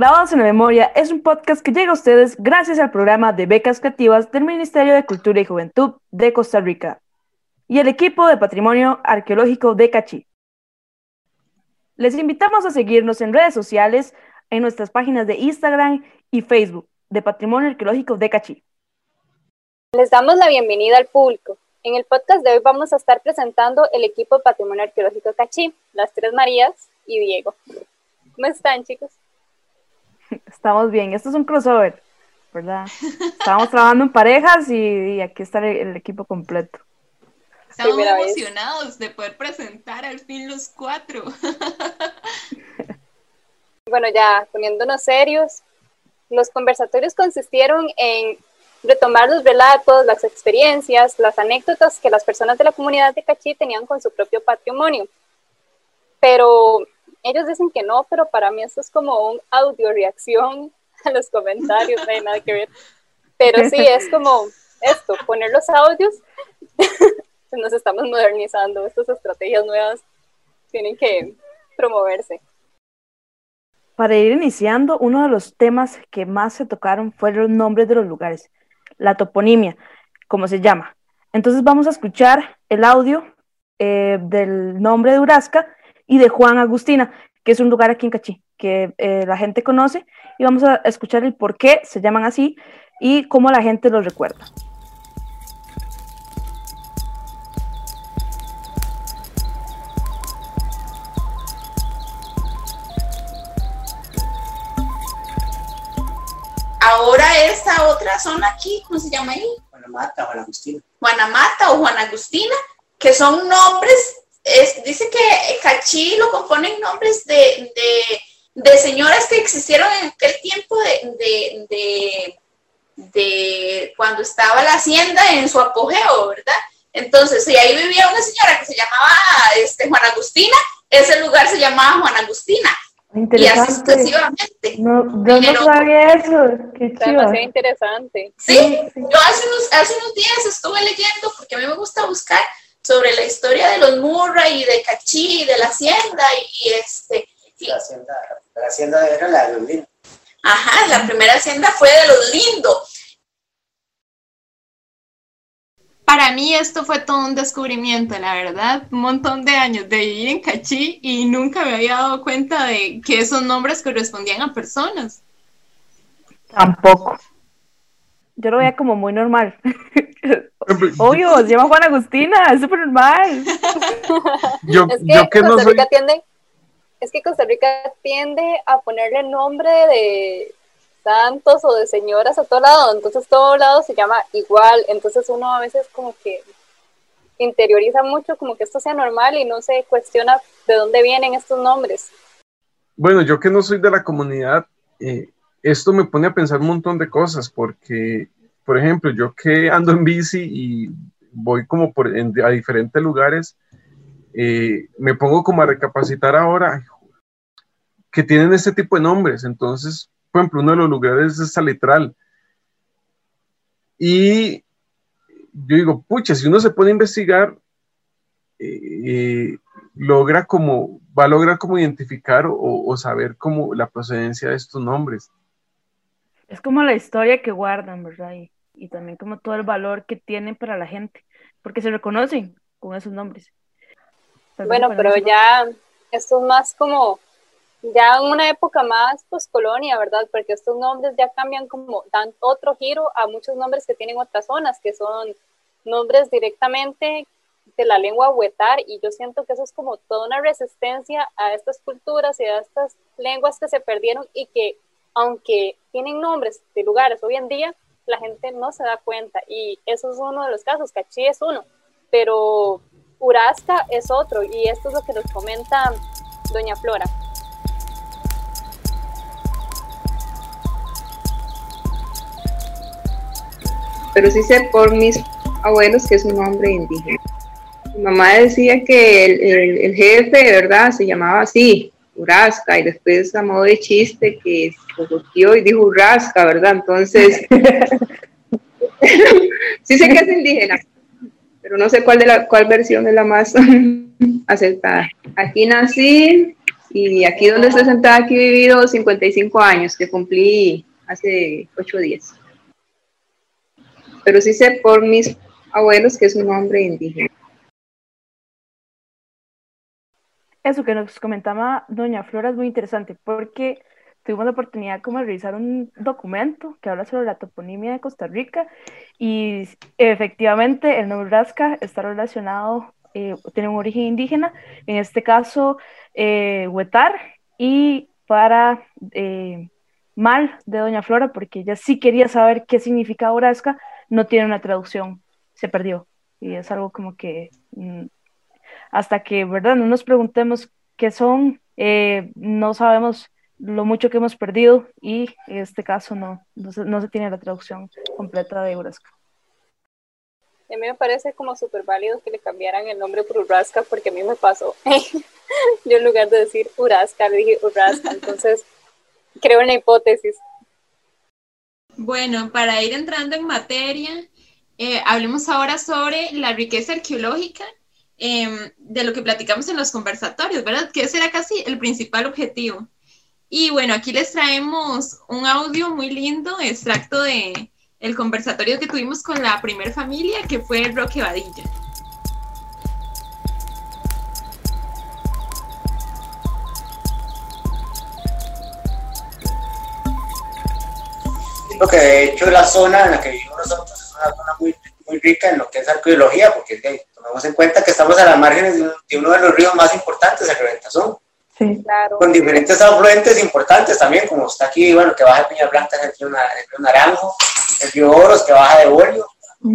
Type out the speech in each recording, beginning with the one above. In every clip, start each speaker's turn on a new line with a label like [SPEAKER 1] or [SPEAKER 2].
[SPEAKER 1] Grabados en la Memoria es un podcast que llega a ustedes gracias al programa de becas creativas del Ministerio de Cultura y Juventud de Costa Rica y el equipo de Patrimonio Arqueológico de Cachí. Les invitamos a seguirnos en redes sociales, en nuestras páginas de Instagram y Facebook de Patrimonio Arqueológico de Cachí.
[SPEAKER 2] Les damos la bienvenida al público. En el podcast de hoy vamos a estar presentando el equipo de Patrimonio Arqueológico Cachí, las tres Marías y Diego. ¿Cómo están, chicos?
[SPEAKER 1] Estamos bien, esto es un crossover, ¿verdad? Estábamos trabajando en parejas y, aquí está el, equipo completo.
[SPEAKER 3] Estamos emocionados de poder presentar al fin los cuatro.
[SPEAKER 2] bueno, ya poniéndonos serios, los conversatorios consistieron en retomar los relatos, las experiencias, las anécdotas que las personas de la comunidad de Cachí tenían con su propio patrimonio. Pero ellos dicen que no, pero para mí esto es como un audio reacción a los comentarios, no hay nada que ver. Pero sí, es como esto, poner los audios, nos estamos modernizando, estas estrategias nuevas tienen que promoverse.
[SPEAKER 1] Para ir iniciando, uno de los temas que más se tocaron fueron los nombres de los lugares, la toponimia, como se llama. Entonces vamos a escuchar el audio eh, del nombre de Urasca y de Juan Agustina, que es un lugar aquí en Cachí, que eh, la gente conoce, y vamos a escuchar el por qué se llaman así y cómo la gente los recuerda.
[SPEAKER 3] Ahora esta otra zona aquí, ¿cómo se llama ahí?
[SPEAKER 4] Juanamata, Juan Agustina.
[SPEAKER 3] Juanamata o Juan Agustina, que son nombres dice que Cachí lo componen nombres de, de, señoras que existieron en aquel tiempo de, de, cuando estaba la hacienda en su apogeo, ¿verdad? Entonces, si ahí vivía una señora que se llamaba este, Juan Agustina, ese lugar se llamaba Juan Agustina. Y así sucesivamente.
[SPEAKER 1] No, yo no sabía eso. Qué
[SPEAKER 2] chido. interesante.
[SPEAKER 3] Sí, yo hace unos, hace unos días estuve leyendo, porque a mí me gusta buscar sobre la historia de los Murray y de Cachí y de la hacienda y, este...
[SPEAKER 4] La, hacienda, la hacienda era la de los lindos.
[SPEAKER 3] Ajá, la primera hacienda fue de los lindos. Para mí esto fue todo un descubrimiento, la verdad, un montón de años de vivir en Cachí y nunca me había dado cuenta de que esos nombres correspondían a personas.
[SPEAKER 1] Tampoco. Yo lo veía como muy normal. Obvio, se llama Juan Agustina, es súper normal.
[SPEAKER 2] yo, es que, yo que Costa Rica tiende, es que Costa Rica tiende a ponerle nombre de santos o de señoras a todo lado, entonces todo lado se llama igual, entonces uno a veces como que interioriza mucho como que esto sea normal y no se cuestiona de dónde vienen estos nombres.
[SPEAKER 5] Bueno, yo que no soy de la comunidad, eh, esto me pone a pensar un montón de cosas, porque por ejemplo, yo que ando en bici y voy como por, a diferentes lugares, eh, me pongo como a recapacitar ahora que tienen este tipo de nombres. Entonces, por ejemplo, uno de los lugares es Salitral. Y yo digo, pucha, si uno se puede investigar, eh, logra como, va a lograr como identificar o, saber como la procedencia de estos nombres.
[SPEAKER 1] Es como la historia que guardan, ¿verdad? También como todo el valor que tienen para la gente, porque se reconocen con esos nombres.
[SPEAKER 2] bueno, pero ya esto es más como, ya en una época más colonia, ¿verdad? Porque estos nombres ya cambian como, dan otro giro a muchos nombres que tienen otras zonas, que son nombres directamente de la lengua huetar, y yo siento que eso es como toda una resistencia a estas culturas y a estas lenguas que se perdieron y que aunque tienen nombres de lugares hoy en día, la gente no se da cuenta y eso es uno de los casos, Cachí es uno, pero Urasca es otro y esto es lo que nos comenta doña Flora.
[SPEAKER 6] Pero sí sé por mis abuelos que es un hombre indígena. Mi mamá decía que el, el jefe, ¿verdad? Se llamaba así, Urasca, y después a modo de chiste que se y dijo Urasca, ¿verdad? Entonces, sí sé que es indígena, pero no sé cuál, de la, cuál versión es la más aceptada. Aquí nací, Y aquí donde estoy sentada, aquí he vivido 55 años, que cumplí hace 8 días. Pero sí sé por mis abuelos que es un hombre indígena.
[SPEAKER 1] Eso que nos comentaba doña Flora es muy interesante porque tuvimos la oportunidad como de revisar un documento que habla sobre la toponimia de Costa Rica y efectivamente el Nebraska está relacionado, eh, tiene un origen indígena, en este caso eh, Huetar, y para eh, mal de doña Flora, porque ella sí quería saber qué significa Nebraska, no tiene una traducción, se perdió. Y es algo como que mm, hasta que, ¿verdad? No nos preguntemos qué son, no sabemos lo mucho que hemos perdido y en este caso no, no se, tiene la traducción completa de Urasca.
[SPEAKER 2] A mí me parece como súper válido que le cambiaran el nombre por Urasca porque a mí me pasó. Yo en lugar de decir Urasca le dije Urasca, entonces creo en la hipótesis.
[SPEAKER 7] Bueno, para ir entrando en materia, eh, hablemos ahora sobre la riqueza arqueológica em, de lo que platicamos en los conversatorios, ¿verdad? Que ese era casi el principal objetivo. Y bueno, aquí les traemos un audio muy lindo, extracto de el conversatorio que tuvimos con la primer familia, que fue Roque Vadilla.
[SPEAKER 4] Lo que de hecho la zona en la que vivimos nosotros es una zona muy, muy rica en lo que es arqueología, porque tomemos en cuenta que estamos a las márgenes de, uno de los ríos más importantes, el Reventazón con diferentes afluentes importantes también, como está aquí, bueno, que baja de Piña Blanca el río, Naranjo, el río Oros que baja de Bolio,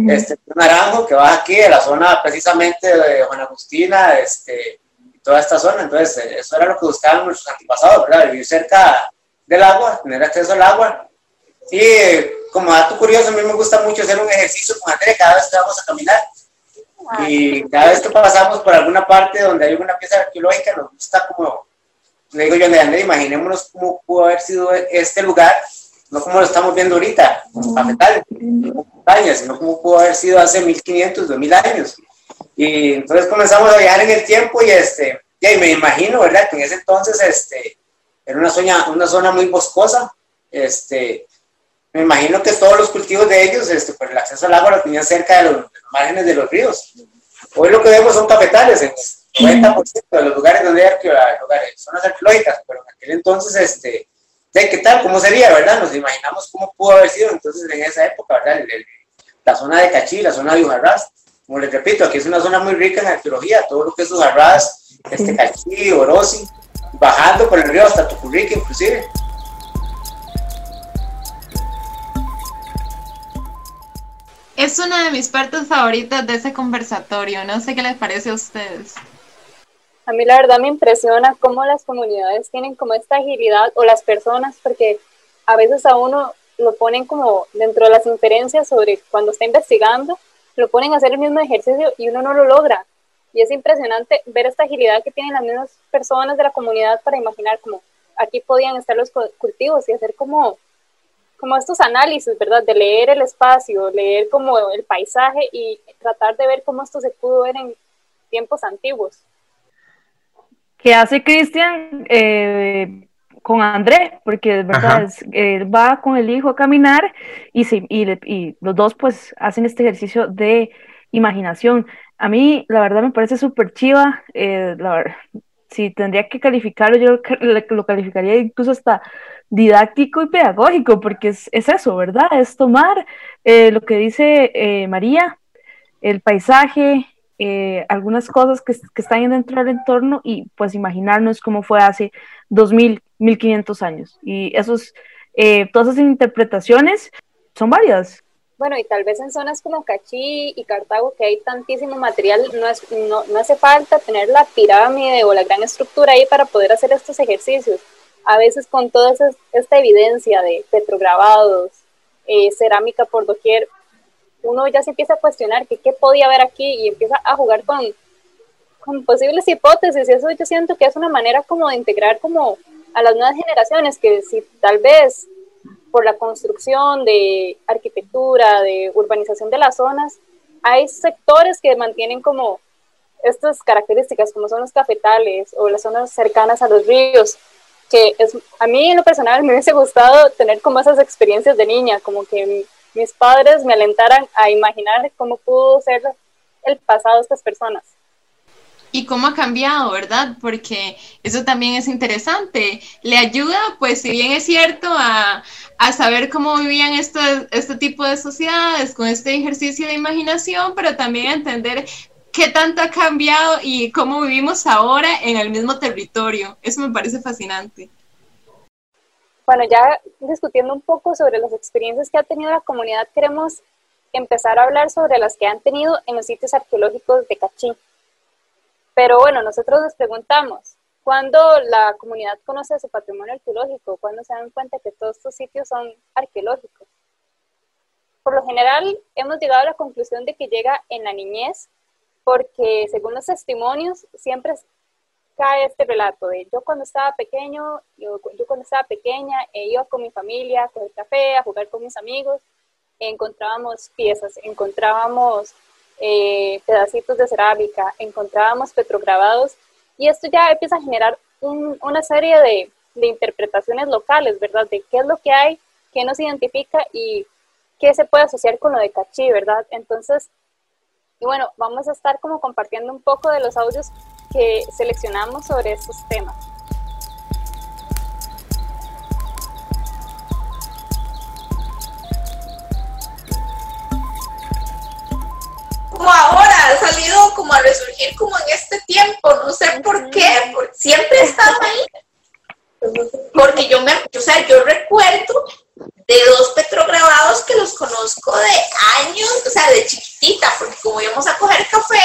[SPEAKER 4] este río Naranjo que baja aquí de la zona precisamente de Juan Agustina, este, y toda esta zona. Entonces, eso era lo que buscaban nuestros antepasados, ¿verdad? Vivir cerca del agua, tener acceso al agua. Y como dato curioso, a mí me gusta mucho hacer un ejercicio con André cada vez que vamos a caminar. Y cada vez que pasamos por alguna parte donde hay alguna pieza arqueológica, nos gusta como le digo yo, André, imaginémonos cómo pudo haber sido este lugar, no como lo estamos viendo ahorita, como cafetales, sino cómo pudo haber sido hace 1500, 2000 años. Y entonces comenzamos a viajar en el tiempo y, este, y me imagino, ¿verdad? Que en ese entonces este, era una zona, una zona muy boscosa. Este, me imagino que todos los cultivos de ellos, este, pues el acceso al agua lo tenían cerca de los, de los márgenes de los ríos. Hoy lo que vemos son cafetales, 90% de los lugares donde hay lugares, zonas arqueológicas, pero en aquel entonces, este, ¿qué tal? ¿Cómo sería, verdad? Nos imaginamos cómo pudo haber sido entonces en esa época, ¿verdad? la zona de Cachí, la zona de Ujarrás, como les repito, aquí es una zona muy rica en arqueología, todo lo que es Ujarrás, este Cachí, Orosi, bajando por el río hasta Tucurrique inclusive.
[SPEAKER 7] Es una de mis partes favoritas de ese conversatorio, no sé qué les parece a ustedes.
[SPEAKER 2] A mí la verdad me impresiona cómo las comunidades tienen como esta agilidad o las personas, porque a veces a uno lo ponen como dentro de las inferencias sobre cuando está investigando, lo ponen a hacer el mismo ejercicio y uno no lo logra. Y es impresionante ver esta agilidad que tienen las mismas personas de la comunidad para imaginar como aquí podían estar los cultivos y hacer como, como estos análisis, ¿verdad? De leer el espacio, leer como el paisaje y tratar de ver cómo esto se pudo ver en tiempos antiguos
[SPEAKER 1] que hace Cristian eh, con André, porque de verdad va con el hijo a caminar y, y, los dos pues hacen este ejercicio de imaginación. A mí la verdad me parece súper chiva, eh, si tendría que calificarlo, yo lo calificaría incluso hasta didáctico y pedagógico, porque es, eso, ¿verdad? Es tomar eh, lo que dice María, el paisaje, eh, algunas cosas que, que, están dentro del entorno y pues imaginarnos cómo fue hace 2000, 1500 años. Y esos, eh, todas esas interpretaciones son varias.
[SPEAKER 2] Bueno, y tal vez en zonas como Cachí y Cartago, que hay tantísimo material, no, es, no, no hace falta tener la pirámide o la gran estructura ahí para poder hacer estos ejercicios. A veces con toda esta evidencia de petrograbados, eh, cerámica por doquier, uno ya se empieza a cuestionar que qué podía haber aquí y empieza a jugar con, con posibles hipótesis y eso yo siento que es una manera como de integrar como a las nuevas generaciones que si tal vez por la construcción de arquitectura, de urbanización de las zonas, hay sectores que mantienen como estas características como son los cafetales o las zonas cercanas a los ríos, que es, a mí en lo personal me hubiese gustado tener como esas experiencias de niña, como que mis padres me alentaran a imaginar cómo pudo ser el pasado de estas personas
[SPEAKER 7] y cómo ha cambiado, ¿verdad? Porque eso también es interesante. Le ayuda, pues si bien es cierto, a, saber cómo vivían esto, este tipo de sociedades con este ejercicio de imaginación, pero también a entender qué tanto ha cambiado y cómo vivimos ahora en el mismo territorio. Eso me parece fascinante.
[SPEAKER 2] Bueno, ya discutiendo un poco sobre las experiencias que ha tenido la comunidad, queremos empezar a hablar sobre las que han tenido en los sitios arqueológicos de Cachín. Pero bueno, nosotros nos preguntamos, ¿cuándo la comunidad conoce su patrimonio arqueológico? ¿Cuándo se dan cuenta que todos estos sitios son arqueológicos? Por lo general, hemos llegado a la conclusión de que llega en la niñez, porque según los testimonios, siempre cae este relato de yo cuando estaba pequeño, yo, yo cuando estaba pequeña, e iba con mi familia a coger café, a jugar con mis amigos, encontrábamos piezas, encontrábamos eh, pedacitos de cerámica, encontrábamos petrograbados y esto ya empieza a generar una serie de, interpretaciones locales, ¿verdad? De qué es lo que hay, qué nos identifica y qué se puede asociar con lo de Cachí, ¿verdad? Entonces, y bueno, vamos a estar como compartiendo un poco de los audios que seleccionamos sobre estos temas.
[SPEAKER 3] Ahora, ha salido como a resurgir como en este tiempo, no sé por qué, porque siempre estaba ahí. Porque yo me, o sea, yo recuerdo de dos petrograbados que los conozco de años, o sea, de chiquitita, porque como íbamos a coger café,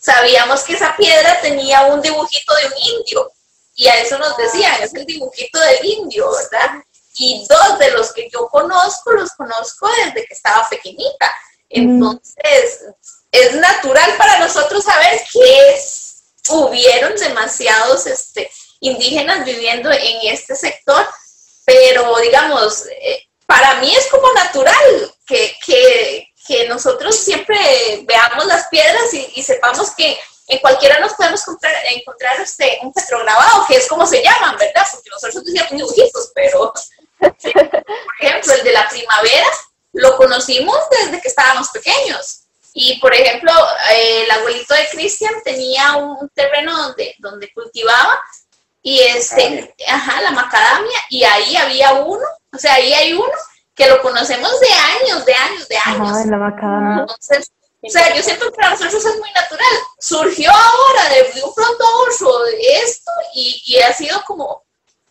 [SPEAKER 3] sabíamos que esa piedra tenía un dibujito de un indio, y a eso nos decían, es el dibujito del indio, ¿verdad? Y dos de los que yo conozco, los conozco desde que estaba pequeñita. Entonces, es natural para nosotros saber que hubieron demasiados este, indígenas viviendo en este sector, pero digamos, eh, para mí es como natural que, que, nosotros siempre veamos las piedras y, sepamos que en cualquiera nos podemos comprar, encontrar este, un petrograbado, que es como se llaman, ¿verdad? Porque nosotros decíamos dibujitos, pero, por ejemplo, el de la primavera lo conocimos desde que estábamos pequeños y por ejemplo, eh, el abuelito de Cristian tenía un terreno donde, donde cultivaba y este, ajá, la macadamia, y ahí había uno, o sea, ahí hay uno que lo conocemos de años, de años, de años.
[SPEAKER 1] la macadamia.
[SPEAKER 3] Entonces, o sea, yo siento que para nosotros es muy natural. Surgió ahora de, un pronto a esto y, y, ha sido como,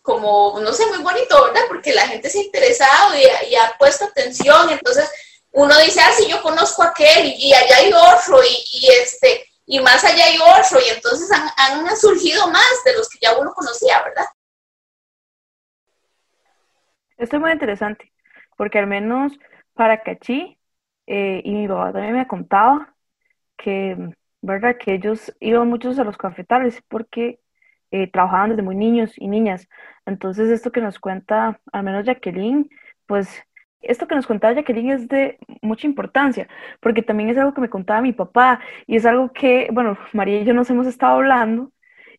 [SPEAKER 3] como, no sé, muy bonito, ¿verdad? Porque la gente se ha interesado y, y ha puesto atención, entonces uno dice, ah, sí, yo conozco a aquel y, allá hay otro y, este, y más allá hay otro y entonces han, surgido más de los que ya uno conocía, ¿verdad?
[SPEAKER 1] Esto es muy interesante, porque al menos para Cachí, eh, y mi papá también me contaba que, ¿verdad? Que ellos iban muchos a los cafetales porque eh, trabajaban desde muy niños y niñas. Entonces, esto que nos cuenta, al menos Jacqueline, pues esto que nos contaba Jacqueline es de mucha importancia, porque también es algo que me contaba mi papá y es algo que, bueno, María y yo nos hemos estado hablando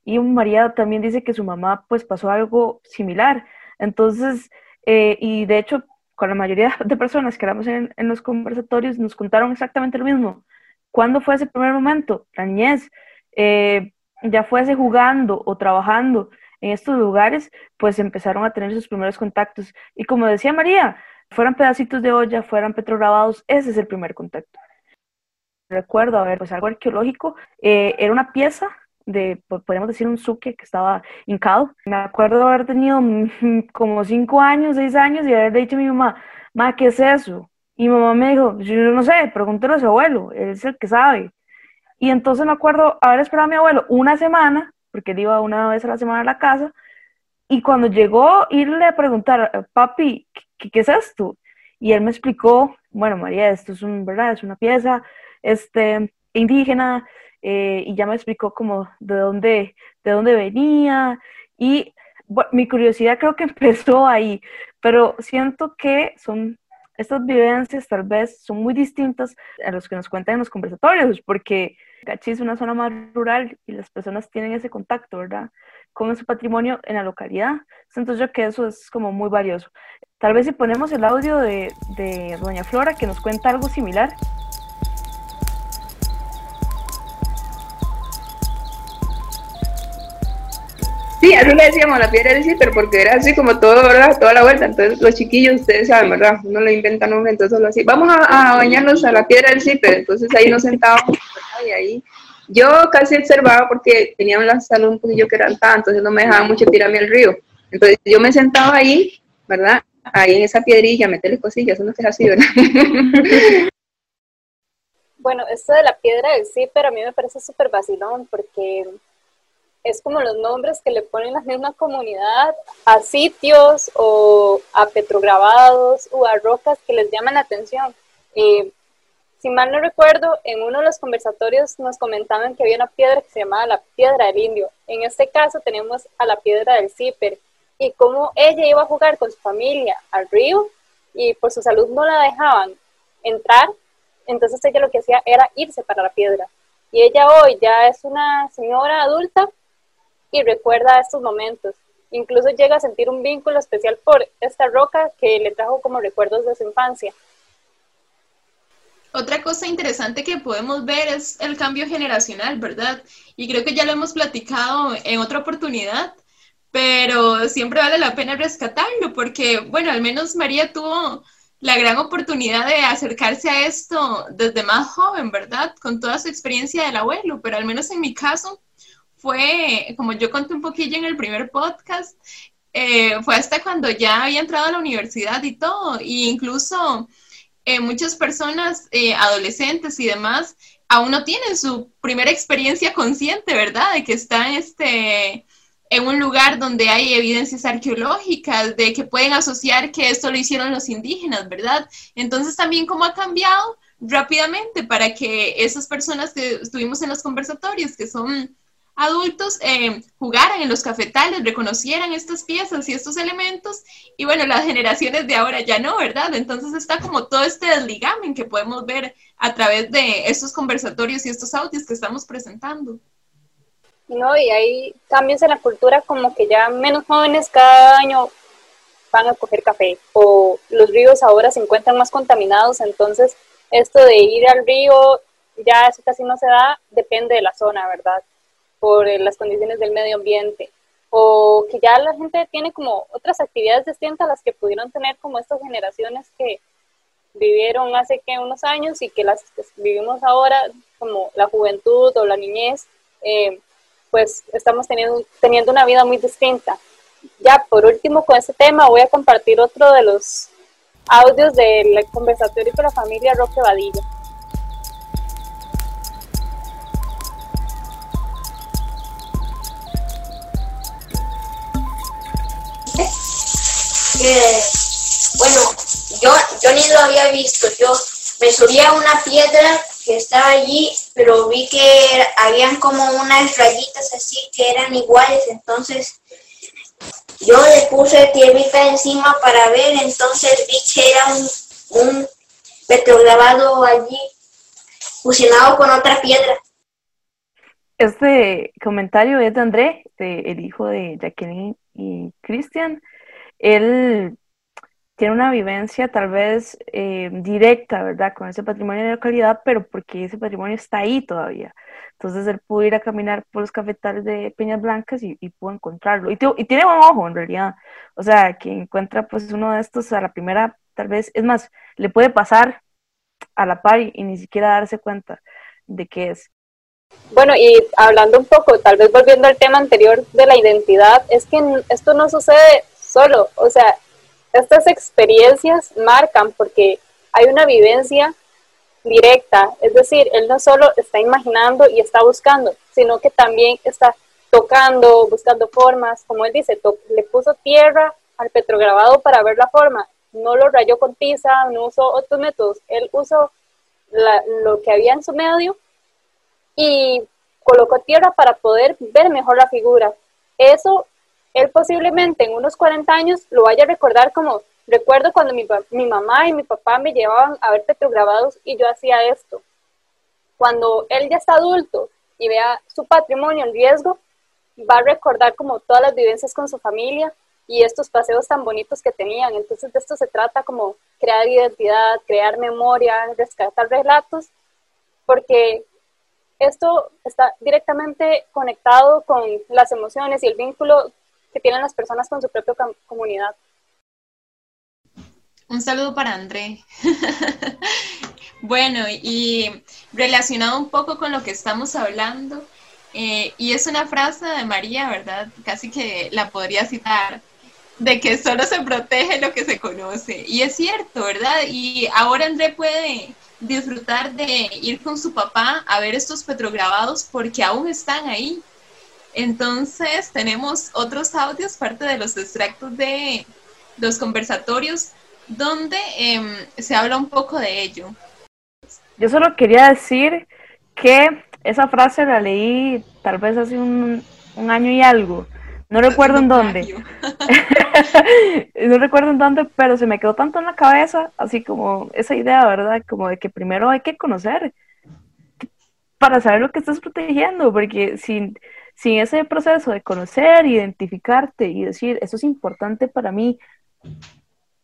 [SPEAKER 1] y María también dice que su mamá pues pasó algo similar. Entonces, eh, y de hecho, con la mayoría de personas que éramos en, los conversatorios nos contaron exactamente lo mismo. ¿Cuándo fue ese primer momento? La niñez. Eh, ya fuese jugando o trabajando en estos lugares, pues empezaron a tener sus primeros contactos. Y como decía María, fueran pedacitos de olla, fueran petrograbados, ese es el primer contacto. Recuerdo, a ver, pues algo arqueológico, eh, era una pieza de, podríamos decir, un suque que estaba hincado. Me acuerdo haber tenido como cinco años, seis años y haber dicho a mi mamá, ma, ¿qué es eso? Y mi mamá me dijo, yo no sé, pregúntale a su abuelo, él es el que sabe. Y entonces me acuerdo haber esperado a mi abuelo una semana, porque él iba una vez a la semana a la casa, y cuando llegó, irle a preguntar, papi, ¿qué, es esto? Y él me explicó, bueno, María, esto es, un, ¿verdad? es una pieza este, indígena, eh, y ya me explicó como de dónde, de dónde venía, y mi curiosidad creo que empezó ahí, pero siento que son estas vivencias tal vez son muy distintas a los que nos cuentan en los conversatorios, porque Gachi es una zona más rural y las personas tienen ese contacto, ¿verdad? Con ese patrimonio en la localidad. Entonces yo que eso es como muy valioso. Tal vez si ponemos el audio de, de Doña Flora que nos cuenta algo similar.
[SPEAKER 6] Sí, así le decíamos la piedra del pero porque era así como todo, ¿verdad? Toda la vuelta. Entonces, los chiquillos, ustedes saben, ¿verdad? Uno le inventa nombre, entonces solo así. Vamos a, bañarnos a la piedra del pero Entonces, ahí nos sentábamos, Y ahí yo casi observaba porque tenía la salud un poquillo que era entonces no me dejaba mucho tirarme al río. Entonces, yo me sentaba ahí, ¿verdad? Ahí en esa piedrilla, meterle cosillas, uno que es así, ¿verdad?
[SPEAKER 2] Bueno, esto de la piedra del pero a mí me parece súper vacilón porque es como los nombres que le ponen la misma comunidad a sitios o a petrograbados o a rocas que les llaman la atención. Si mal no recuerdo, en uno de los conversatorios nos comentaban que había una piedra que se llamaba la piedra del indio. En este caso tenemos a la piedra del zíper y cómo ella iba a jugar con su familia al río y por su salud no la dejaban entrar, entonces ella lo que hacía era irse para la piedra. Y ella hoy ya es una señora adulta y recuerda estos momentos. Incluso llega a sentir un vínculo especial por esta roca que le trajo como recuerdos de su infancia.
[SPEAKER 7] Otra cosa interesante que podemos ver es el cambio generacional, ¿verdad? Y creo que ya lo hemos platicado en otra oportunidad, pero siempre vale la pena rescatarlo porque, bueno, al menos María tuvo la gran oportunidad de acercarse a esto desde más joven, ¿verdad? Con toda su experiencia del abuelo, pero al menos en mi caso, fue, como yo conté un poquillo en el primer podcast, eh, fue hasta cuando ya había entrado a la universidad y todo, e incluso eh, muchas personas, eh, adolescentes y demás, aún no tienen su primera experiencia consciente, ¿verdad? De que están este, en un lugar donde hay evidencias arqueológicas, de que pueden asociar que esto lo hicieron los indígenas, ¿verdad? Entonces también cómo ha cambiado rápidamente para que esas personas que estuvimos en los conversatorios, que son adultos eh, jugaran en los cafetales, reconocieran estas piezas y estos elementos, y bueno, las generaciones de ahora ya no, ¿verdad? Entonces está como todo este desligamen que podemos ver a través de estos conversatorios y estos audios que estamos presentando.
[SPEAKER 2] No, y hay cambios en la cultura como que ya menos jóvenes cada año van a coger café, o los ríos ahora se encuentran más contaminados, entonces esto de ir al río, ya eso casi no se da, depende de la zona, ¿verdad? Por eh, las condiciones del medio ambiente, o que ya la gente tiene como otras actividades distintas a las que pudieron tener como estas generaciones que vivieron hace que unos años y que las que vivimos ahora, como la juventud o la niñez, eh, pues estamos teniendo, teniendo una vida muy distinta. Ya por último con este tema voy a compartir otro de los audios del conversatorio con la familia Roque Vadillo.
[SPEAKER 3] bueno, yo, yo ni lo había visto, yo me subí a una piedra que estaba allí, pero vi que habían como unas rayitas así que eran iguales, entonces yo le puse tierrita encima para ver, entonces vi que era un, un petrograbado allí fusionado con otra piedra.
[SPEAKER 1] Este comentario es de André, el hijo de Jacqueline y Cristian él tiene una vivencia tal vez eh, directa, ¿verdad? Con ese patrimonio de localidad, pero porque ese patrimonio está ahí todavía. Entonces él pudo ir a caminar por los cafetales de Peñas Blancas y, pudo encontrarlo. Y, tiene un ojo, en realidad. O sea, que encuentra pues uno de estos a la primera, tal vez, es más, le puede pasar a la par y, y ni siquiera darse cuenta de qué es.
[SPEAKER 2] Bueno, y hablando un poco, tal vez volviendo al tema anterior de la identidad, es que esto no sucede solo, o sea, estas experiencias marcan porque hay una vivencia directa, es decir, él no solo está imaginando y está buscando, sino que también está tocando, buscando formas, como él dice, le puso tierra al petrograbado para ver la forma, no lo rayó con tiza, no usó otros métodos, él usó lo que había en su medio y colocó tierra para poder ver mejor la figura. Eso él posiblemente en unos 40 años lo vaya a recordar como, recuerdo cuando mi, mi mamá y mi papá me llevaban a ver petrograbados y yo hacía esto. cuando él ya está adulto y vea su patrimonio en riesgo, va a recordar como todas las vivencias con su familia y estos paseos tan bonitos que tenían. Entonces de esto se trata como crear identidad, crear memoria, rescatar relatos, porque esto está directamente conectado con las emociones y el vínculo que tienen las personas con su propia comunidad.
[SPEAKER 7] Un saludo para André. bueno, y relacionado un poco con lo que estamos hablando, eh, y es una frase de María, ¿verdad? Casi que la podría citar, de que solo se protege lo que se conoce. Y es cierto, ¿verdad? Y ahora André puede disfrutar de ir con su papá a ver estos petrograbados porque aún están ahí. Entonces tenemos otros audios, parte de los extractos de los conversatorios, donde em, se habla un poco de ello.
[SPEAKER 1] Yo solo quería decir que esa frase la leí tal vez hace un, año y algo. No recuerdo en dónde. no recuerdo en dónde, pero se me quedó tanto en la cabeza, así como esa idea, ¿verdad? Como de que primero hay que conocer para saber lo que estás protegiendo, porque sin, sin ese proceso de conocer, identificarte y decir, eso es importante para mí,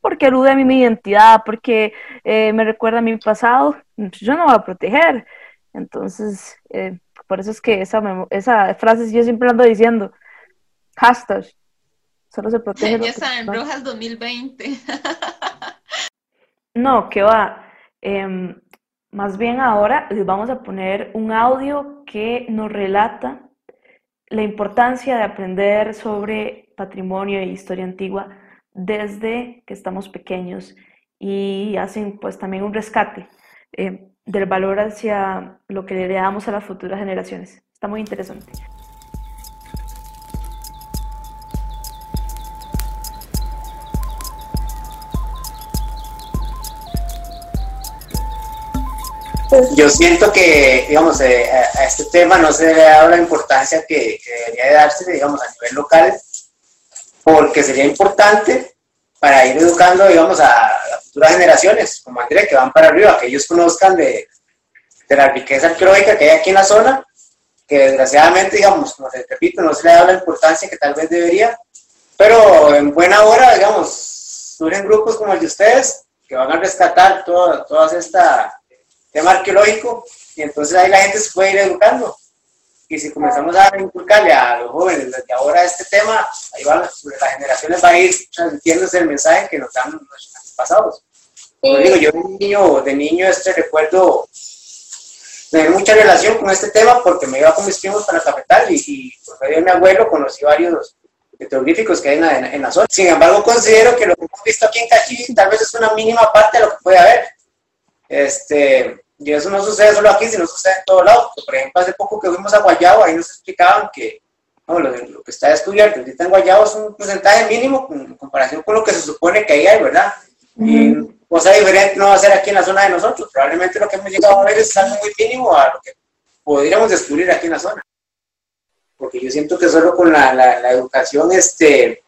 [SPEAKER 1] porque alude a mi identidad, porque eh, me recuerda a mi pasado, yo no voy a proteger. Entonces, eh, por eso es que esa, esa frase yo siempre ando diciendo, hashtag, solo se protege.
[SPEAKER 7] Ya está en Rojas 2020.
[SPEAKER 1] no, que va. Em, más bien ahora les vamos a poner un audio que nos relata la importancia de aprender sobre patrimonio e historia antigua desde que estamos pequeños y hacen pues también un rescate. Eh, del valor hacia lo que le damos a las futuras generaciones. Está muy interesante.
[SPEAKER 4] Yo siento que, digamos, eh, a este tema no se le ha dado la importancia que, debería de darse, digamos, a nivel local, porque sería importante para ir educando, digamos, a, futuras generaciones, como André, que van para arriba, que ellos conozcan de, de la riqueza arqueológica que hay aquí en la zona, que desgraciadamente, digamos, como les repito, no se le da la importancia que tal vez debería, pero en buena hora, digamos, surgen grupos como el de ustedes, que van a rescatar todo, todo este tema arqueológico, y entonces ahí la gente se puede ir educando. Y si comenzamos a inculcarle a los jóvenes desde ahora este tema, ahí van, las generaciones van a ir transmitiéndose el mensaje que nos dan nuestros antepasados. Como digo, yo de niño, de niño este recuerdo tener mucha relación con este tema porque me iba con mis primos para la capital y, por medio de mi abuelo conocí varios petroglíficos que hay en la, zona. Sin embargo, considero que lo que hemos visto aquí en Cachí tal vez es una mínima parte de lo que puede haber. Este, y eso no sucede solo aquí, sino sucede en todo lado. Por ejemplo, hace poco que fuimos a Guayabo, ahí nos explicaban que lo, que está descubierto ahorita en Guayabo es un porcentaje mínimo en comparación con lo que se supone que ahí hay, ¿verdad? Y cosa diferente no va a ser aquí en la zona de nosotros. Probablemente lo que hemos llegado a ver es algo muy mínimo a lo que podríamos descubrir aquí en la zona. Porque yo siento que solo con la, la, educación este,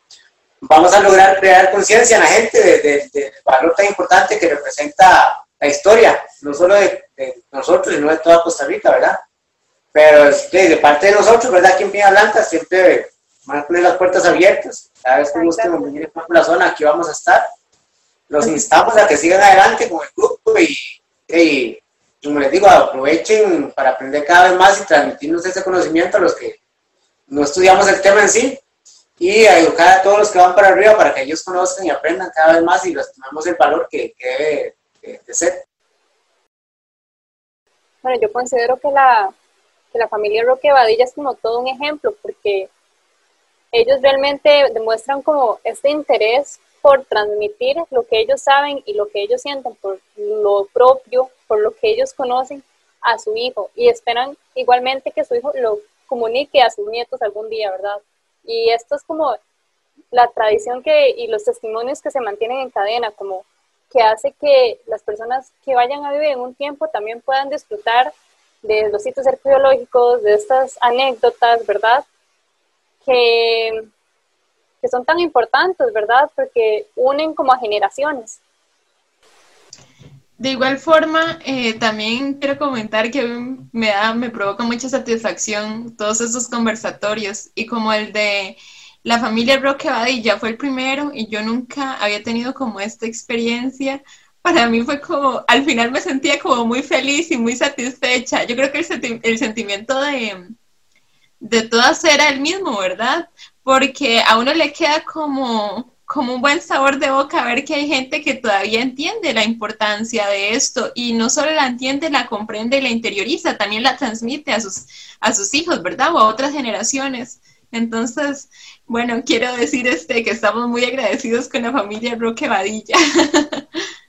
[SPEAKER 4] vamos a lograr crear conciencia en la gente del de, valor tan importante que representa la historia, no solo de, nosotros, sino de toda Costa Rica, ¿verdad? Pero de, de parte de nosotros, ¿verdad? Aquí en Piedra Blanca siempre van a poner las puertas abiertas. Cada vez que gusten venir a la zona, aquí vamos a estar los instamos a que sigan adelante con el grupo y, como les digo, aprovechen para aprender cada vez más y transmitirnos ese conocimiento a los que no estudiamos el tema en sí y a educar a todos los que van para arriba para que ellos conozcan y aprendan cada vez más y les tomemos el valor que, debe de, ser.
[SPEAKER 2] Bueno, yo considero que la, que la familia Roque Badilla es como todo un ejemplo porque ellos realmente demuestran como este interés por transmitir lo que ellos saben y lo que ellos sienten por lo propio, por lo que ellos conocen a su hijo y esperan igualmente que su hijo lo comunique a sus nietos algún día, ¿verdad? Y esto es como la tradición que, y los testimonios que se mantienen en cadena, como que hace que las personas que vayan a vivir en un tiempo también puedan disfrutar de los sitios arqueológicos, de estas anécdotas, ¿verdad? Que que son tan importantes, ¿verdad? Porque unen como a generaciones.
[SPEAKER 7] De igual forma, eh, también quiero comentar que me da, me provoca mucha satisfacción todos esos conversatorios y como el de la familia Roque Badilla fue el primero y yo nunca había tenido como esta experiencia. Para mí fue como, al final me sentía como muy feliz y muy satisfecha. Yo creo que el, sentimiento de, de todas era el mismo, ¿verdad? Porque a uno le queda como como un buen sabor de boca ver que hay gente que todavía entiende la importancia de esto y no solo la entiende, la comprende y la interioriza, también la transmite a sus, a sus hijos, ¿verdad? O a otras generaciones. Entonces, bueno, quiero decir este que estamos muy agradecidos con la familia Roque Vadilla.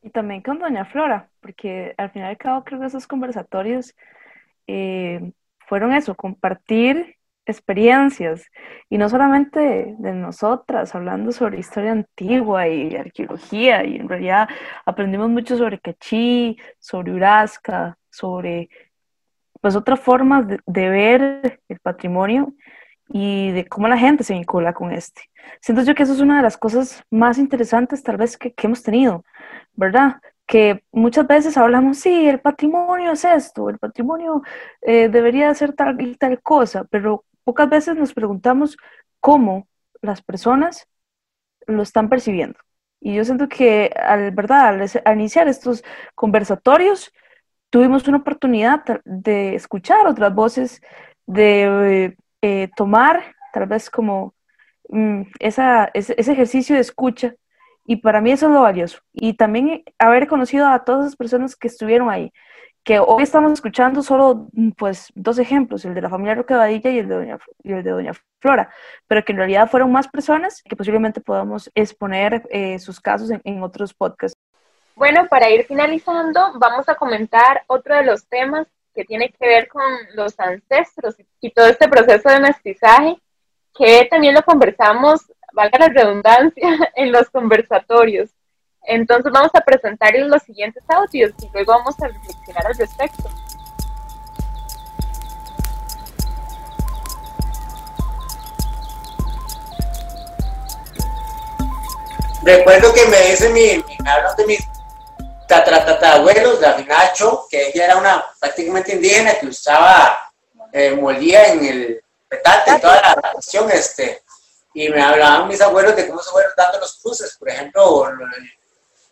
[SPEAKER 1] Y también con Doña Flora, porque al final y creo que esos conversatorios eh, fueron eso, compartir experiencias, y no solamente de, nosotras, hablando sobre historia antigua y arqueología, y en realidad aprendimos mucho sobre Cachí, sobre Urasca, sobre pues otras formas de, ver el patrimonio y de cómo la gente se vincula con este. Siento yo que eso es una de las cosas más interesantes tal vez que, que hemos tenido, ¿verdad? que muchas veces hablamos, sí, el patrimonio es esto, el patrimonio eh, debería ser tal y tal cosa, pero pocas veces nos preguntamos cómo las personas lo están percibiendo. Y yo siento que al, ¿verdad? al, iniciar estos conversatorios, tuvimos una oportunidad de escuchar otras voces, de eh, tomar tal vez como mm, esa, ese, ejercicio de escucha. Y para mí eso es lo valioso. Y también haber conocido a todas las personas que estuvieron ahí, que hoy estamos escuchando solo mm, pues dos ejemplos, el de la familia Roque Badilla y el de Doña, y el de Doña Flora, pero que en realidad fueron más personas que posiblemente podamos exponer eh, sus casos en, otros podcasts.
[SPEAKER 2] Bueno, para ir finalizando, vamos a comentar otro de los temas que tiene que ver con los ancestros y todo este proceso de mestizaje, que también lo conversamos, valga la redundancia, en los conversatorios. Entonces vamos a presentarles los siguientes audios y luego vamos a reflexionar al respecto.
[SPEAKER 4] Recuerdo que me dice mi, mi de mis tatratatabuelos, la Nacho, que ella era una prácticamente indígena que usaba, eh, molía en el petate, toda la cuestión, este, y me hablaban mis abuelos de cómo se fueron dando los cruces, por ejemplo,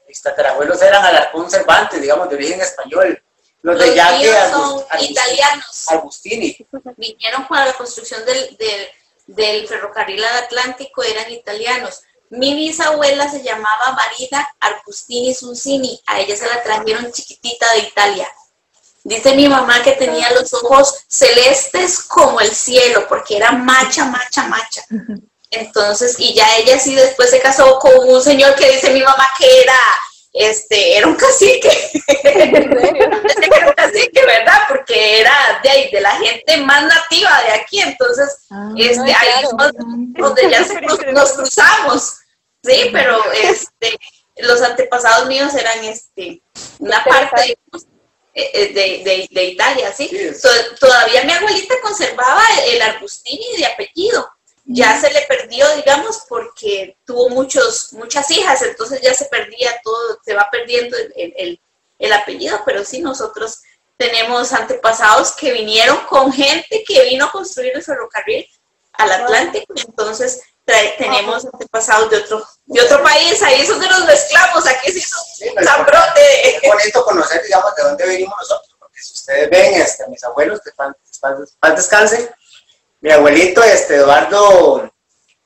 [SPEAKER 4] mis tatarabuelos eran Alarcón Cervantes, digamos, de origen español.
[SPEAKER 3] Los, de Yaque, son italianos.
[SPEAKER 4] Agustini.
[SPEAKER 3] Vinieron para la construcción del, del, ferrocarril Atlántico, eran italianos. Mi bisabuela se llamaba Marina Arcustini Suncini, a ella se la trajeron chiquitita de Italia. Dice mi mamá que tenía los ojos celestes como el cielo, porque era macha, macha, macha. Entonces, y ya ella sí después se casó con un señor que dice mi mamá que era, este, era un cacique. era un cacique, ¿verdad? Porque era de ahí, de la gente más nativa de aquí. Entonces, ah, este, ahí donde ya nos cruzamos. Sí, pero este, los antepasados míos eran este, una parte eh, eh, de, de, de, Italia, ¿sí? Todavía mi abuelita conservaba el Arbustini de apellido ya se le perdió, digamos, porque tuvo muchos, muchas hijas, entonces ya se perdía todo, se va perdiendo el, apellido, pero sí nosotros tenemos antepasados que vinieron con gente que vino a construir el ferrocarril al Atlántico, entonces tenemos antepasados de otro, de otro país, ahí es donde nos mezclamos, aquí sí son sí,
[SPEAKER 4] brote. Es bonito conocer, digamos, de dónde venimos nosotros, porque si ustedes ven, este, mis abuelos, que pan descansen, mi abuelito, este Eduardo,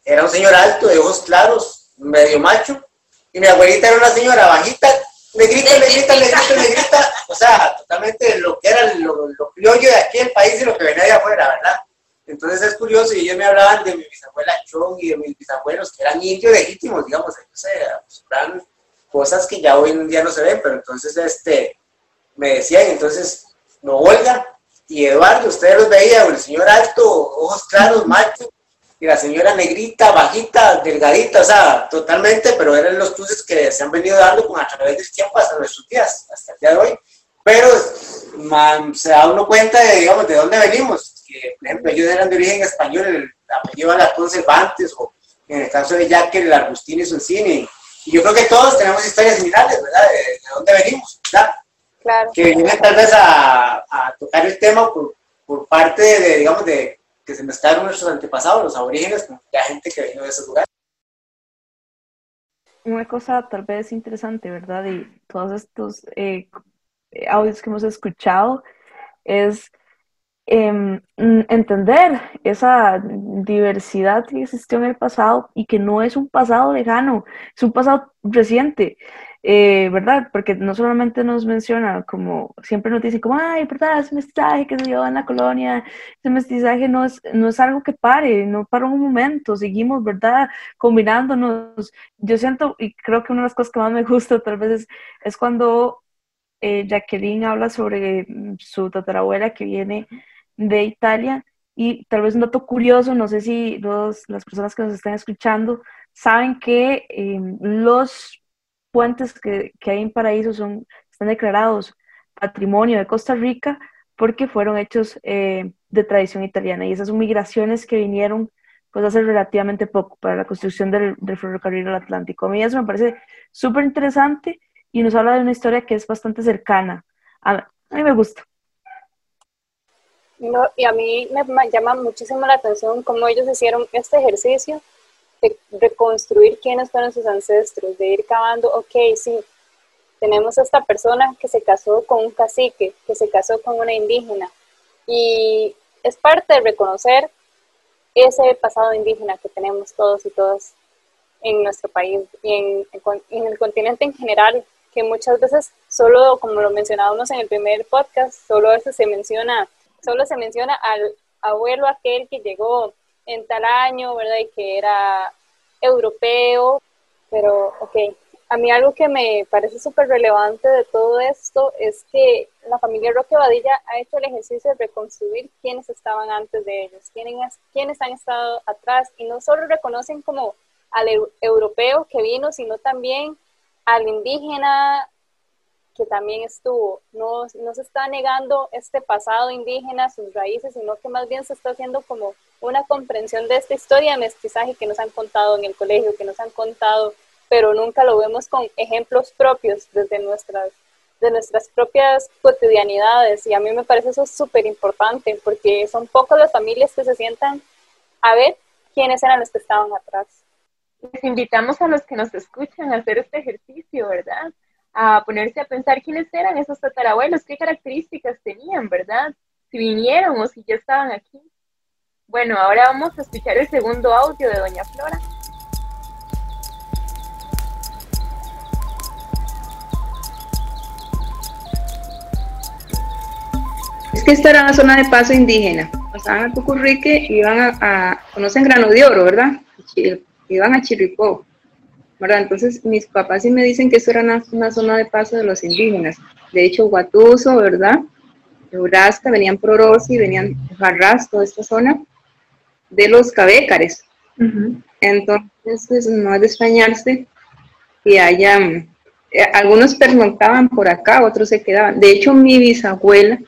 [SPEAKER 4] era un señor alto, de ojos claros, medio macho, y mi abuelita era una señora bajita, negrita, negrita, negrita, negrita, o sea, totalmente lo que era lo, lo criollo de aquí el país y lo que venía de afuera, ¿verdad? Entonces es curioso, y ellos me hablaban de mi bisabuela Chong y de mis bisabuelos, que eran indios legítimos, digamos, ellos eran cosas que ya hoy en día no se ven, pero entonces este, me decían, entonces, no, Olga, y Eduardo, ustedes los veían, el señor alto, ojos claros, macho, y la señora negrita, bajita, delgadita, o sea, totalmente, pero eran los cruces que se han venido dando con a través del tiempo hasta nuestros días, hasta el día de hoy. Pero se da uno cuenta de, digamos, de dónde venimos, que, por ejemplo, ellos eran de origen español, el apellido Alarcón Cervantes, o en el caso de Jack, el Agustín y cine Y yo creo que todos tenemos historias similares, ¿verdad? De, dónde venimos, ¿verdad?
[SPEAKER 2] Claro.
[SPEAKER 4] Que vienen tal vez a, a tocar el tema por, por parte de, digamos, de que se mezclaron nuestros antepasados, los aborígenes, con la gente que vino de esos lugares.
[SPEAKER 1] Una cosa tal vez interesante, ¿verdad? Y todos estos eh, audios que hemos escuchado es Em, entender esa diversidad que existió en el pasado y que no es un pasado lejano, es un pasado reciente, eh, ¿verdad? Porque no solamente nos menciona como, siempre nos dice como, ay, ¿verdad? Ese mestizaje que se dio en la colonia, ese mestizaje no es, no es algo que pare, no para un momento, seguimos, ¿verdad? Combinándonos. Yo siento, y creo que una de las cosas que más me gusta tal vez es, es cuando eh, Jacqueline habla sobre mm, su tatarabuela que viene de Italia. Y tal vez un dato curioso, no sé si los, las personas que nos están escuchando saben que em, los puentes que, que, hay en Paraíso son, están declarados patrimonio de Costa Rica porque fueron hechos eh, de tradición italiana y esas migraciones que vinieron pues hace relativamente poco para la construcción del, ferrocarril del Atlántico. A mí eso me parece súper interesante y nos habla de una historia que es bastante cercana. A, a mí me gusta.
[SPEAKER 2] Y a mí me llama muchísimo la atención cómo ellos hicieron este ejercicio de reconstruir quiénes fueron sus ancestros, de ir cavando, ok, sí, tenemos a esta persona que se casó con un cacique, que se casó con una indígena, y es parte de reconocer ese pasado indígena que tenemos todos y todas en nuestro país y en, el continente en general, que muchas veces solo, como lo mencionábamos en el primer podcast, solo a veces se menciona solo se menciona al abuelo aquel que llegó en tal año, ¿verdad? Y que era europeo, pero ok. A mí algo que me parece súper relevante de todo esto es que la familia Roque Badilla ha hecho el ejercicio de reconstruir quiénes estaban antes de ellos, quiénes, quiénes han estado atrás, y no solo reconocen como al europeo que vino, sino también al indígena, que también estuvo. No, no se está negando este pasado indígena, sus raíces, sino que más bien se está haciendo como una comprensión de esta historia de mestizaje que nos han contado en el colegio, que nos han contado, pero nunca lo vemos con ejemplos propios desde nuestras, de nuestras propias cotidianidades. Y a mí me parece eso súper importante, porque son pocas las familias que se sientan a ver quiénes eran los que estaban atrás.
[SPEAKER 6] Les invitamos a los que nos escuchan a hacer este ejercicio, ¿verdad? A ponerse a pensar quiénes eran esos tatarabuelos, qué características tenían, ¿verdad? Si vinieron o si ya estaban aquí. Bueno, ahora vamos a escuchar el segundo audio de Doña Flora.
[SPEAKER 8] Es que esta era una zona de paso indígena. Pasaban a Tucurrique, iban a, a conocen Grano de Oro, ¿verdad? Iban a Chirripó entonces mis papás sí me dicen que eso era una, zona de paso de los indígenas. De hecho, Guatuso, ¿verdad? Urasta, venían Prorosi, venían Jarras, toda esta zona, de los cabécares. Entonces, pues, no es de extrañarse que haya, eh, algunos pernoctaban por acá, otros se quedaban. De hecho, mi bisabuela,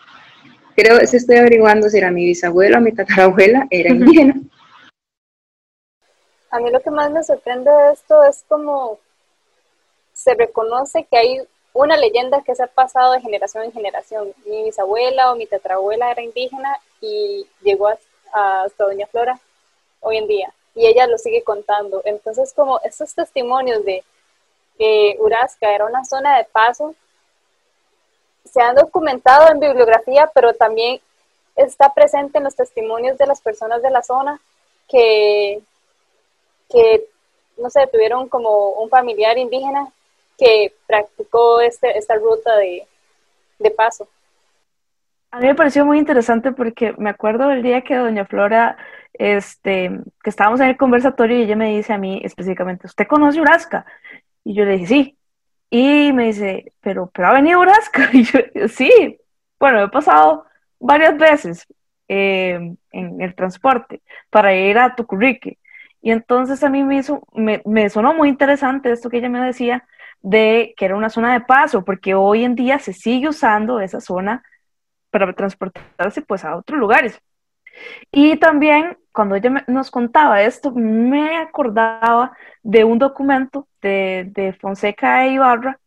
[SPEAKER 8] creo, se estoy averiguando si era mi bisabuela o mi tatarabuela, era indígena.
[SPEAKER 2] A mí lo que más me sorprende de esto es como se reconoce que hay una leyenda que se ha pasado de generación en generación. Mi bisabuela o mi tetrabuela era indígena y llegó hasta Doña Flora hoy en día y ella lo sigue contando. Entonces, como estos testimonios de que Urasca era una zona de paso, se han documentado en bibliografía, pero también está presente en los testimonios de las personas de la zona que que, no sé, tuvieron como un familiar indígena que practicó este, esta ruta de, paso.
[SPEAKER 1] A mí me pareció muy interesante porque me acuerdo del día que doña Flora, este, que estábamos en el conversatorio y ella me dice a mí específicamente, ¿usted conoce Urasca? Y yo le dije, sí. Y me dice, ¿pero, pero ha venido Urasca? Y yo, sí. Bueno, he pasado varias veces eh, en el transporte para ir a Tucurrique. Y entonces a mí me, hizo, me, me, sonó muy interesante esto que ella me decía de que era una zona de paso, porque hoy en día se sigue usando esa zona para transportarse pues a otros lugares. Y también, cuando ella nos contaba esto, me acordaba de un documento de, de Fonseca e Ibarra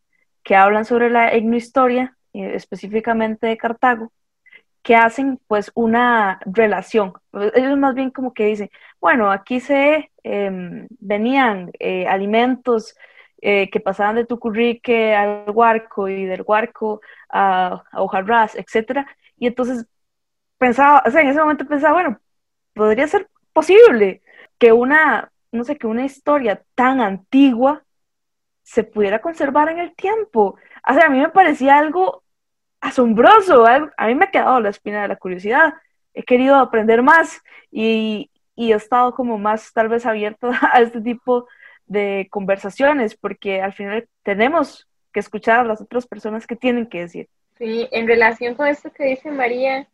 [SPEAKER 1] que hablan sobre la etnohistoria, eh, específicamente de Cartago, que hacen pues una relación. Ellos más bien como que dicen, bueno, aquí se em, venían eh, alimentos eh, que pasaban de Tucurrique al Huarco y del Huarco a, a Hojarras, etc. Y entonces pensaba, o sea, en ese momento pensaba, bueno, podría ser posible que una, no sé, que una historia tan antigua se pudiera conservar en el tiempo. O sea, a mí me parecía algo asombroso, a mí me ha quedado la espina de la curiosidad, he querido aprender más y, y he estado como más tal vez abierto a este tipo de conversaciones, porque al final tenemos que escuchar a las otras personas que tienen que decir.
[SPEAKER 6] Sí, en relación con esto que dice María,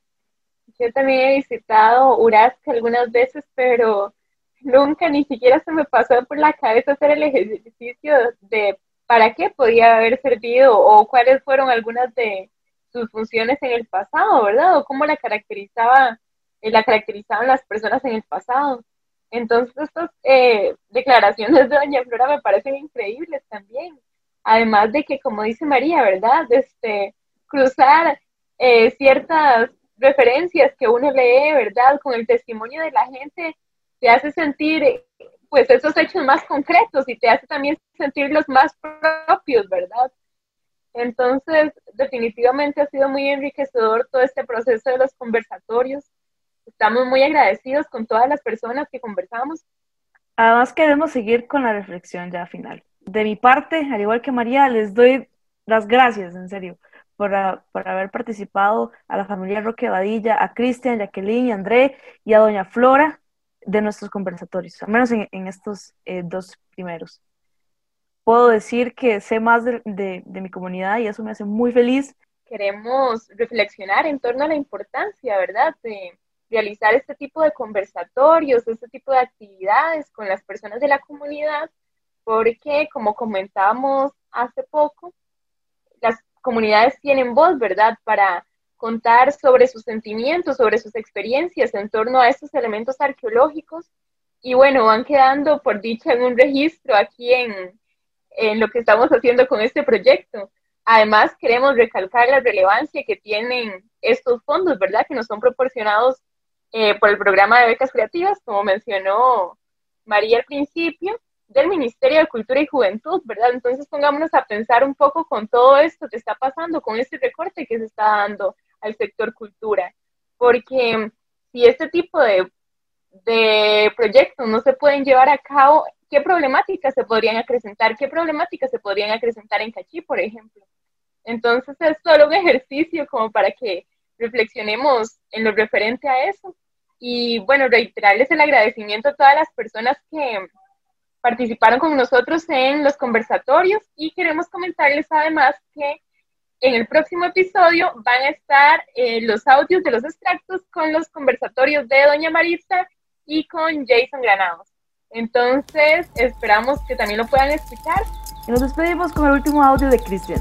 [SPEAKER 6] yo también he visitado Urasca algunas veces, pero nunca ni siquiera se me pasó por la cabeza hacer el ejercicio de para qué podía haber servido o cuáles fueron algunas de sus funciones en el pasado, ¿verdad? O cómo la caracterizaba, eh, la caracterizaban las personas en el pasado. Entonces, estas eh, declaraciones de Doña Flora me parecen increíbles también. Además de que, como dice María, ¿verdad? Este, cruzar eh, ciertas referencias que uno lee, ¿verdad? Con el testimonio de la gente, te hace sentir, pues, esos hechos más concretos y te hace también sentir los más propios, ¿verdad? Entonces, definitivamente ha sido muy enriquecedor todo este proceso de los conversatorios. Estamos muy agradecidos con todas las personas que conversamos.
[SPEAKER 1] Además, queremos seguir con la reflexión ya final. De mi parte, al igual que María, les doy las gracias, en serio, por, haber participado a la familia Roque Badilla, a Cristian, Jacqueline y André y a Doña Flora de nuestros conversatorios, al menos en, estos eh, dos primeros puedo decir que sé más de, mi comunidad y eso me hace muy feliz.
[SPEAKER 6] Queremos reflexionar en torno a la importancia, ¿verdad?, de realizar este tipo de conversatorios, este tipo de actividades con las personas de la comunidad, porque como comentábamos hace poco, las comunidades tienen voz, ¿verdad?, para contar sobre sus sentimientos, sobre sus experiencias en torno a estos elementos arqueológicos. Y bueno, van quedando, por dicha, en un registro aquí en, en lo que estamos haciendo con este proyecto. Además, queremos recalcar la relevancia que tienen estos fondos, ¿verdad? Que nos son proporcionados eh, por el programa de becas creativas, como mencionó María al principio, del Ministerio de Cultura y Juventud, ¿verdad? Entonces pongámonos a pensar un poco con todo esto que está pasando, con este recorte que se está dando al sector cultura, porque si este tipo de, de proyectos no se pueden llevar a cabo ¿qué problemáticas se podrían acrecentar? ¿Qué problemáticas se podrían acrecentar en Cachí, por ejemplo? Entonces es solo un ejercicio como para que reflexionemos en lo referente a eso. Y bueno, reiterarles el agradecimiento a todas las personas que participaron con nosotros en los conversatorios y queremos comentarles además que en el próximo episodio van a estar eh, los audios de los extractos con los conversatorios de Doña Marisa y con Jason Granados. Entonces, esperamos que también lo puedan escuchar.
[SPEAKER 1] Y nos despedimos con el último audio de Cristian.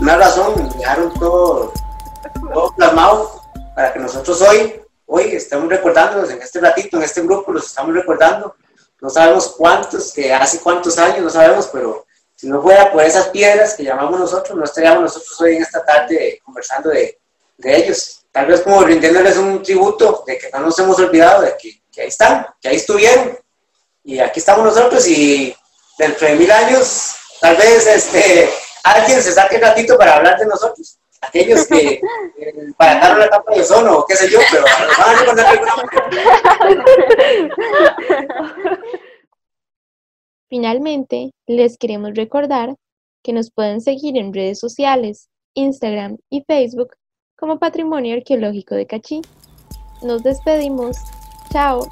[SPEAKER 4] Una razón, dejaron todo, todo plasmado para que nosotros hoy, hoy estemos recordándonos en este ratito, en este grupo, los estamos recordando. No sabemos cuántos, que hace cuántos años, no sabemos, pero si no fuera por esas piedras que llamamos nosotros, no estaríamos nosotros hoy en esta tarde conversando de, de ellos tal vez como rindiéndoles un tributo de que no nos hemos olvidado de que, ahí están, que ahí estuvieron, y aquí estamos nosotros, y dentro de mil años, tal vez este, alguien se saque un ratito para hablar de nosotros, aquellos que eh, para dar una etapa de ozono, o qué sé yo, pero nos van a recordar
[SPEAKER 9] Finalmente, les queremos recordar que nos pueden seguir en redes sociales, Instagram y Facebook como Patrimonio Arqueológico de Cachí. Nos despedimos. Chao.